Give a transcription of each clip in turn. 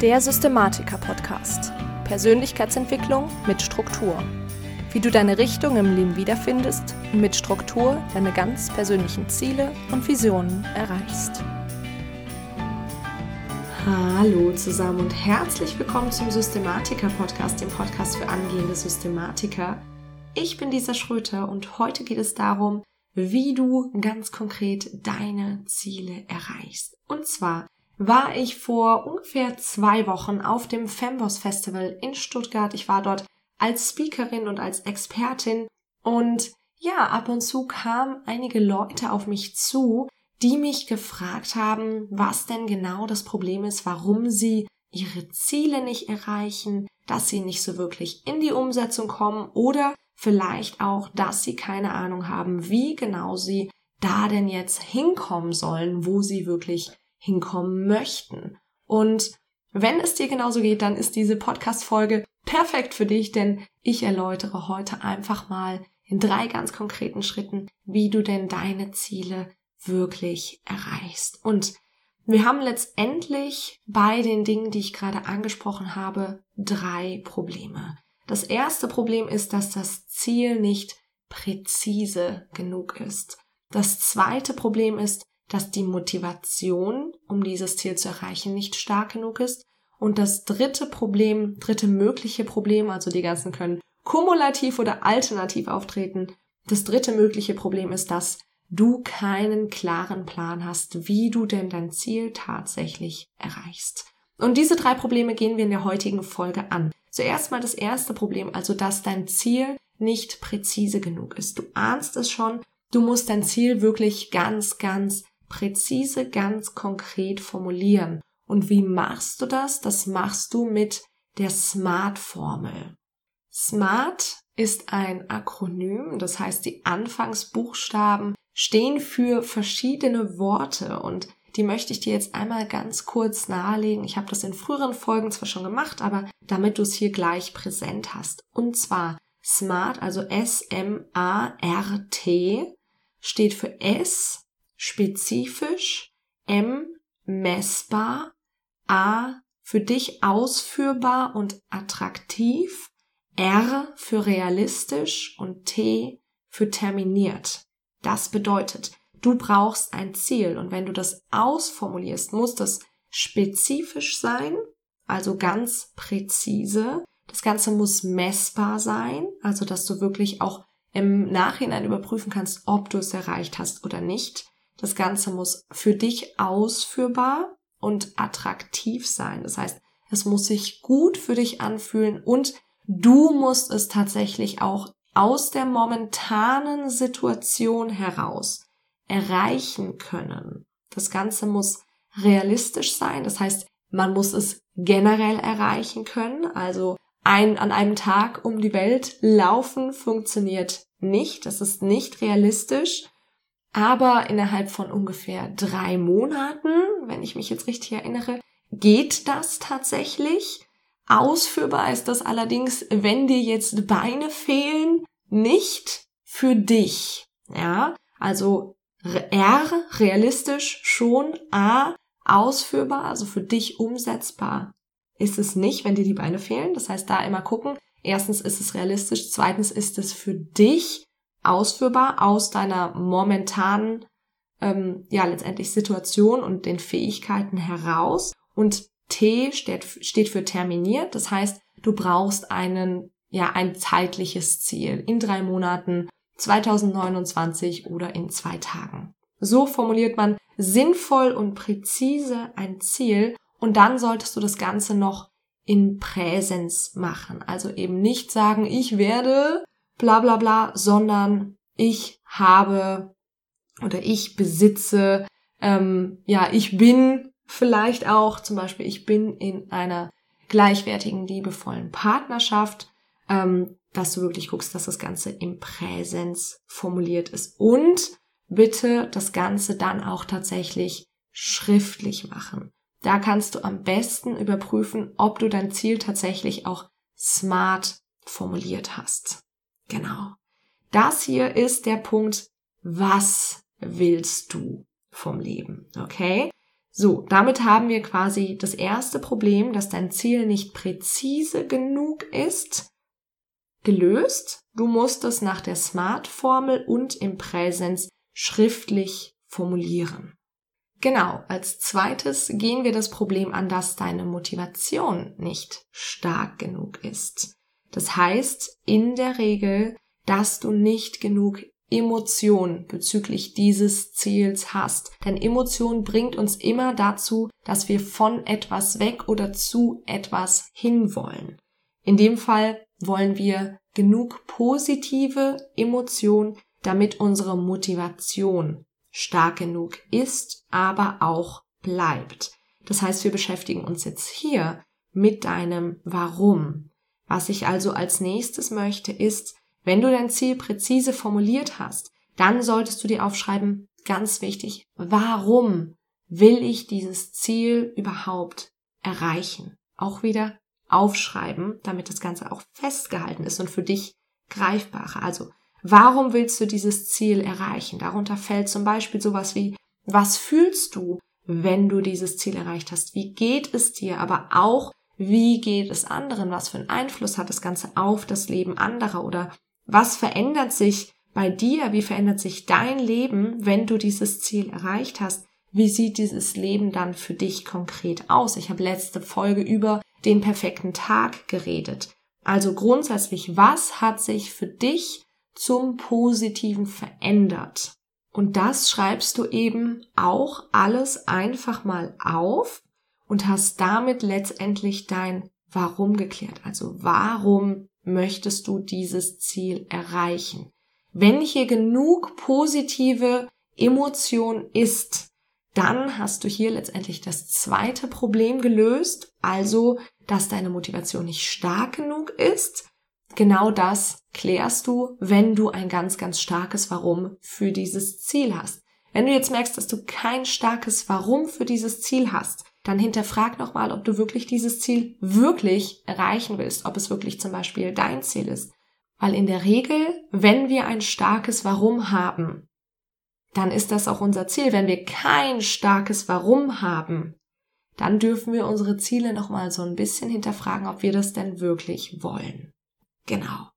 Der Systematiker-Podcast. Persönlichkeitsentwicklung mit Struktur. Wie du deine Richtung im Leben wiederfindest und mit Struktur deine ganz persönlichen Ziele und Visionen erreichst. Hallo zusammen und herzlich willkommen zum Systematiker-Podcast, dem Podcast für angehende Systematiker. Ich bin Lisa Schröter und heute geht es darum, wie du ganz konkret deine Ziele erreichst. Und zwar war ich vor ungefähr zwei Wochen auf dem Femboss Festival in Stuttgart. Ich war dort als Speakerin und als Expertin und ja, ab und zu kamen einige Leute auf mich zu, die mich gefragt haben, was denn genau das Problem ist, warum sie ihre Ziele nicht erreichen, dass sie nicht so wirklich in die Umsetzung kommen oder vielleicht auch, dass sie keine Ahnung haben, wie genau sie da denn jetzt hinkommen sollen, wo sie wirklich hinkommen möchten. Und wenn es dir genauso geht, dann ist diese Podcast-Folge perfekt für dich, denn ich erläutere heute einfach mal in drei ganz konkreten Schritten, wie du denn deine Ziele wirklich erreichst. Und wir haben letztendlich bei den Dingen, die ich gerade angesprochen habe, drei Probleme. Das erste Problem ist, dass das Ziel nicht präzise genug ist. Das zweite Problem ist, dass die Motivation, um dieses Ziel zu erreichen, nicht stark genug ist. Und das dritte Problem, dritte mögliche Problem, also die ganzen können kumulativ oder alternativ auftreten. Das dritte mögliche Problem ist, dass du keinen klaren Plan hast, wie du denn dein Ziel tatsächlich erreichst. Und diese drei Probleme gehen wir in der heutigen Folge an. Zuerst mal das erste Problem, also dass dein Ziel nicht präzise genug ist. Du ahnst es schon, du musst dein Ziel wirklich ganz, ganz präzise, ganz konkret formulieren. Und wie machst du das? Das machst du mit der SMART-Formel. SMART ist ein Akronym, das heißt die Anfangsbuchstaben stehen für verschiedene Worte und die möchte ich dir jetzt einmal ganz kurz nahelegen. Ich habe das in früheren Folgen zwar schon gemacht, aber damit du es hier gleich präsent hast. Und zwar SMART, also S-M-A-R-T, steht für S spezifisch, M messbar, A für dich ausführbar und attraktiv, R für realistisch und T für terminiert. Das bedeutet, du brauchst ein Ziel und wenn du das ausformulierst, muss das spezifisch sein, also ganz präzise. Das Ganze muss messbar sein, also dass du wirklich auch im Nachhinein überprüfen kannst, ob du es erreicht hast oder nicht. Das Ganze muss für dich ausführbar und attraktiv sein. Das heißt, es muss sich gut für dich anfühlen und du musst es tatsächlich auch aus der momentanen Situation heraus erreichen können. Das Ganze muss realistisch sein. Das heißt, man muss es generell erreichen können. Also ein, an einem Tag um die Welt laufen funktioniert nicht. Das ist nicht realistisch. Aber innerhalb von ungefähr drei Monaten, wenn ich mich jetzt richtig erinnere, geht das tatsächlich. Ausführbar ist das allerdings, wenn dir jetzt Beine fehlen, nicht für dich. Ja, also R, realistisch schon, A, ausführbar, also für dich umsetzbar ist es nicht, wenn dir die Beine fehlen. Das heißt, da immer gucken. Erstens ist es realistisch, zweitens ist es für dich ausführbar aus deiner momentanen, ähm, ja, letztendlich Situation und den Fähigkeiten heraus. Und T steht, steht für terminiert. Das heißt, du brauchst einen, ja, ein zeitliches Ziel in drei Monaten, 2029 oder in zwei Tagen. So formuliert man sinnvoll und präzise ein Ziel und dann solltest du das Ganze noch in Präsens machen. Also eben nicht sagen, ich werde bla bla bla, sondern ich habe oder ich besitze, ähm, ja, ich bin vielleicht auch, zum Beispiel, ich bin in einer gleichwertigen, liebevollen Partnerschaft, ähm, dass du wirklich guckst, dass das Ganze im Präsens formuliert ist. Und bitte das Ganze dann auch tatsächlich schriftlich machen. Da kannst du am besten überprüfen, ob du dein Ziel tatsächlich auch smart formuliert hast. Genau. Das hier ist der Punkt, was willst du vom Leben? Okay? So, damit haben wir quasi das erste Problem, dass dein Ziel nicht präzise genug ist, gelöst. Du musst es nach der SMART-Formel und im Präsens schriftlich formulieren. Genau, als zweites gehen wir das Problem an, dass deine Motivation nicht stark genug ist. Das heißt in der Regel, dass du nicht genug Emotion bezüglich dieses Ziels hast. Denn Emotion bringt uns immer dazu, dass wir von etwas weg oder zu etwas hinwollen. In dem Fall wollen wir genug positive Emotion, damit unsere Motivation stark genug ist, aber auch bleibt. Das heißt, wir beschäftigen uns jetzt hier mit deinem Warum. Was ich also als nächstes möchte, ist, wenn du dein Ziel präzise formuliert hast, dann solltest du dir aufschreiben, ganz wichtig, warum will ich dieses Ziel überhaupt erreichen? Auch wieder aufschreiben, damit das Ganze auch festgehalten ist und für dich greifbarer. Also, warum willst du dieses Ziel erreichen? Darunter fällt zum Beispiel sowas wie, was fühlst du, wenn du dieses Ziel erreicht hast? Wie geht es dir? Aber auch, wie geht es anderen? Was für einen Einfluss hat das Ganze auf das Leben anderer? Oder was verändert sich bei dir? Wie verändert sich dein Leben, wenn du dieses Ziel erreicht hast? Wie sieht dieses Leben dann für dich konkret aus? Ich habe letzte Folge über den perfekten Tag geredet. Also grundsätzlich, was hat sich für dich zum Positiven verändert? Und das schreibst du eben auch alles einfach mal auf und hast damit letztendlich dein Warum geklärt. Also warum möchtest du dieses Ziel erreichen? Wenn hier genug positive Emotion ist, dann hast du hier letztendlich das zweite Problem gelöst, also dass deine Motivation nicht stark genug ist. Genau das klärst du, wenn du ein ganz, ganz starkes Warum für dieses Ziel hast. Wenn du jetzt merkst, dass du kein starkes Warum für dieses Ziel hast, dann hinterfrag nochmal, ob du wirklich dieses Ziel wirklich erreichen willst, ob es wirklich zum Beispiel dein Ziel ist. Weil in der Regel, wenn wir ein starkes Warum haben, dann ist das auch unser Ziel. Wenn wir kein starkes Warum haben, dann dürfen wir unsere Ziele nochmal so ein bisschen hinterfragen, ob wir das denn wirklich wollen. Genau.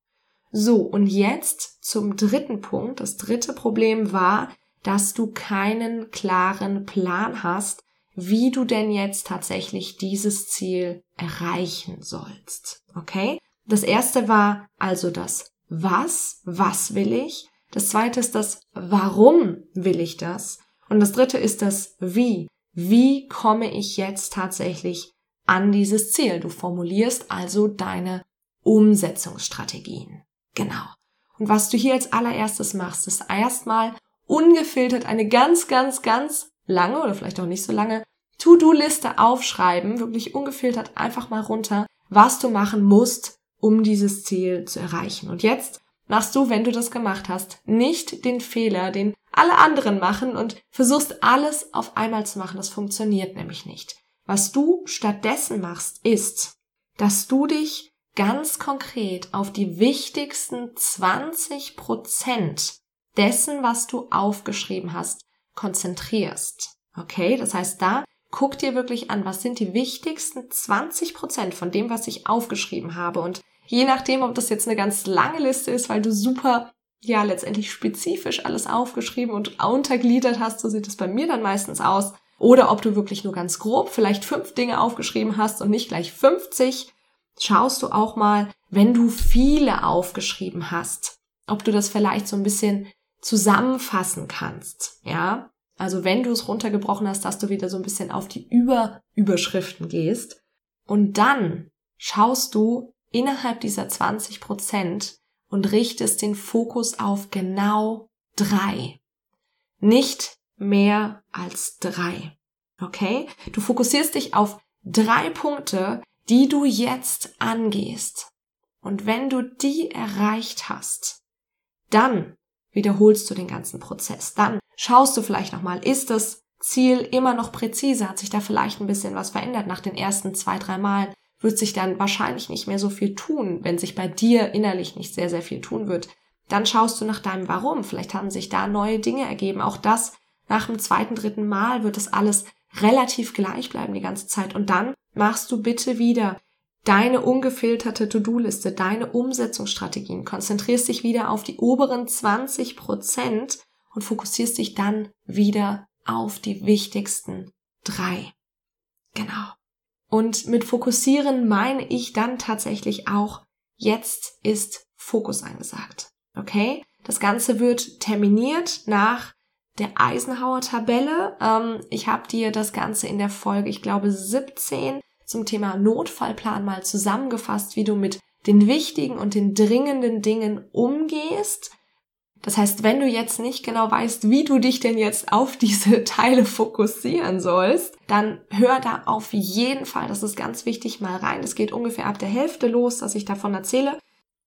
So, und jetzt zum dritten Punkt. Das dritte Problem war, dass du keinen klaren Plan hast, wie du denn jetzt tatsächlich dieses Ziel erreichen sollst. Okay? Das erste war also das Was, was will ich? Das zweite ist das Warum will ich das? Und das dritte ist das Wie. Wie komme ich jetzt tatsächlich an dieses Ziel? Du formulierst also deine Umsetzungsstrategien. Genau. Und was du hier als allererstes machst, ist erstmal ungefiltert eine ganz, ganz, ganz lange oder vielleicht auch nicht so lange To-Do-Liste aufschreiben, wirklich ungefiltert einfach mal runter, was du machen musst, um dieses Ziel zu erreichen. Und jetzt machst du, wenn du das gemacht hast, nicht den Fehler, den alle anderen machen und versuchst alles auf einmal zu machen. Das funktioniert nämlich nicht. Was du stattdessen machst, ist, dass du dich ganz konkret auf die wichtigsten 20 Prozent dessen, was du aufgeschrieben hast, konzentrierst. Okay, das heißt, da guck dir wirklich an, was sind die wichtigsten 20 Prozent von dem, was ich aufgeschrieben habe. Und je nachdem, ob das jetzt eine ganz lange Liste ist, weil du super, ja, letztendlich spezifisch alles aufgeschrieben und untergliedert hast, so sieht es bei mir dann meistens aus. Oder ob du wirklich nur ganz grob vielleicht fünf Dinge aufgeschrieben hast und nicht gleich 50, schaust du auch mal, wenn du viele aufgeschrieben hast, ob du das vielleicht so ein bisschen zusammenfassen kannst, ja. Also wenn du es runtergebrochen hast, dass du wieder so ein bisschen auf die Überüberschriften gehst und dann schaust du innerhalb dieser 20 Prozent und richtest den Fokus auf genau drei. Nicht mehr als drei. Okay? Du fokussierst dich auf drei Punkte, die du jetzt angehst. Und wenn du die erreicht hast, dann wiederholst du den ganzen Prozess. Dann schaust du vielleicht nochmal, ist das Ziel immer noch präzise? Hat sich da vielleicht ein bisschen was verändert nach den ersten zwei, drei Malen? Wird sich dann wahrscheinlich nicht mehr so viel tun, wenn sich bei dir innerlich nicht sehr, sehr viel tun wird. Dann schaust du nach deinem Warum. Vielleicht haben sich da neue Dinge ergeben. Auch das nach dem zweiten, dritten Mal wird es alles relativ gleich bleiben die ganze Zeit. Und dann machst du bitte wieder deine ungefilterte To-Do-Liste, deine Umsetzungsstrategien, konzentrierst dich wieder auf die oberen 20 Prozent und fokussierst dich dann wieder auf die wichtigsten drei. Genau. Und mit fokussieren meine ich dann tatsächlich auch, jetzt ist Fokus angesagt. Okay? Das Ganze wird terminiert nach der Eisenhower Tabelle. Ähm, ich habe dir das Ganze in der Folge, ich glaube, 17 zum Thema Notfallplan mal zusammengefasst, wie du mit den wichtigen und den dringenden Dingen umgehst. Das heißt, wenn du jetzt nicht genau weißt, wie du dich denn jetzt auf diese Teile fokussieren sollst, dann hör da auf jeden Fall, das ist ganz wichtig, mal rein. Es geht ungefähr ab der Hälfte los, dass ich davon erzähle.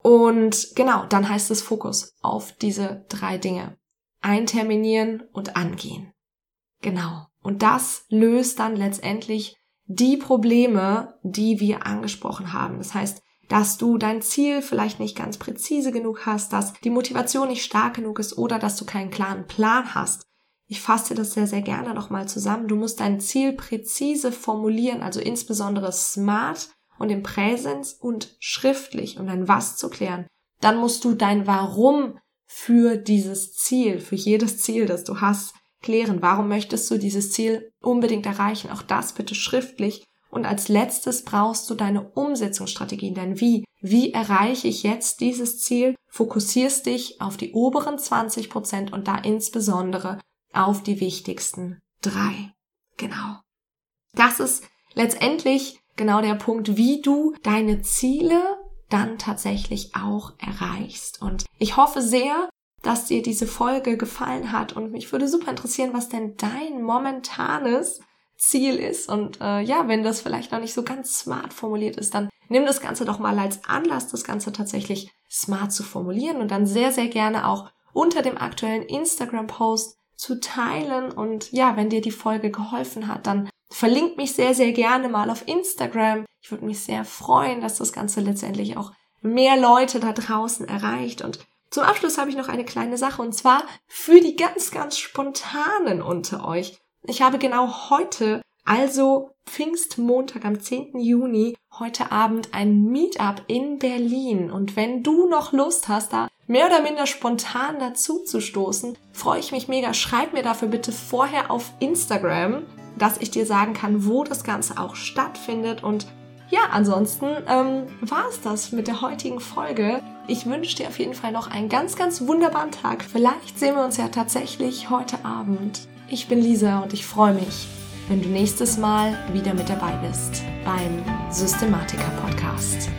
Und genau, dann heißt es Fokus auf diese drei Dinge. Einterminieren und angehen. Genau. Und das löst dann letztendlich die Probleme, die wir angesprochen haben. Das heißt, dass du dein Ziel vielleicht nicht ganz präzise genug hast, dass die Motivation nicht stark genug ist oder dass du keinen klaren Plan hast. Ich fasse das sehr, sehr gerne nochmal zusammen. Du musst dein Ziel präzise formulieren, also insbesondere smart und im Präsens und schriftlich, um dein Was zu klären. Dann musst du dein Warum für dieses Ziel, für jedes Ziel, das du hast, klären. Warum möchtest du dieses Ziel unbedingt erreichen? Auch das bitte schriftlich und als letztes brauchst du deine Umsetzungsstrategien, dein Wie. Wie erreiche ich jetzt dieses Ziel? Fokussierst dich auf die oberen 20 Prozent und da insbesondere auf die wichtigsten drei. Genau. Das ist letztendlich genau der Punkt, wie du deine Ziele dann tatsächlich auch erreichst. Und ich hoffe sehr, dass dir diese Folge gefallen hat und mich würde super interessieren, was denn dein momentanes Ziel ist. Und äh, ja, wenn das vielleicht noch nicht so ganz smart formuliert ist, dann nimm das Ganze doch mal als Anlass, das Ganze tatsächlich smart zu formulieren und dann sehr, sehr gerne auch unter dem aktuellen Instagram-Post zu teilen. Und ja, wenn dir die Folge geholfen hat, dann verlink mich sehr, sehr gerne mal auf Instagram. Ich würde mich sehr freuen, dass das Ganze letztendlich auch mehr Leute da draußen erreicht. Und zum Abschluss habe ich noch eine kleine Sache und zwar für die ganz, ganz spontanen unter euch. Ich habe genau heute, also Pfingstmontag am 10. Juni, heute Abend ein Meetup in Berlin. Und wenn du noch Lust hast, da mehr oder minder spontan dazu zu stoßen, freue ich mich mega. Schreib mir dafür bitte vorher auf Instagram, dass ich dir sagen kann, wo das Ganze auch stattfindet. Und ja, ansonsten ähm, war es das mit der heutigen Folge. Ich wünsche dir auf jeden Fall noch einen ganz, ganz wunderbaren Tag. Vielleicht sehen wir uns ja tatsächlich heute Abend. Ich bin Lisa und ich freue mich, wenn du nächstes Mal wieder mit dabei bist beim Systematiker Podcast.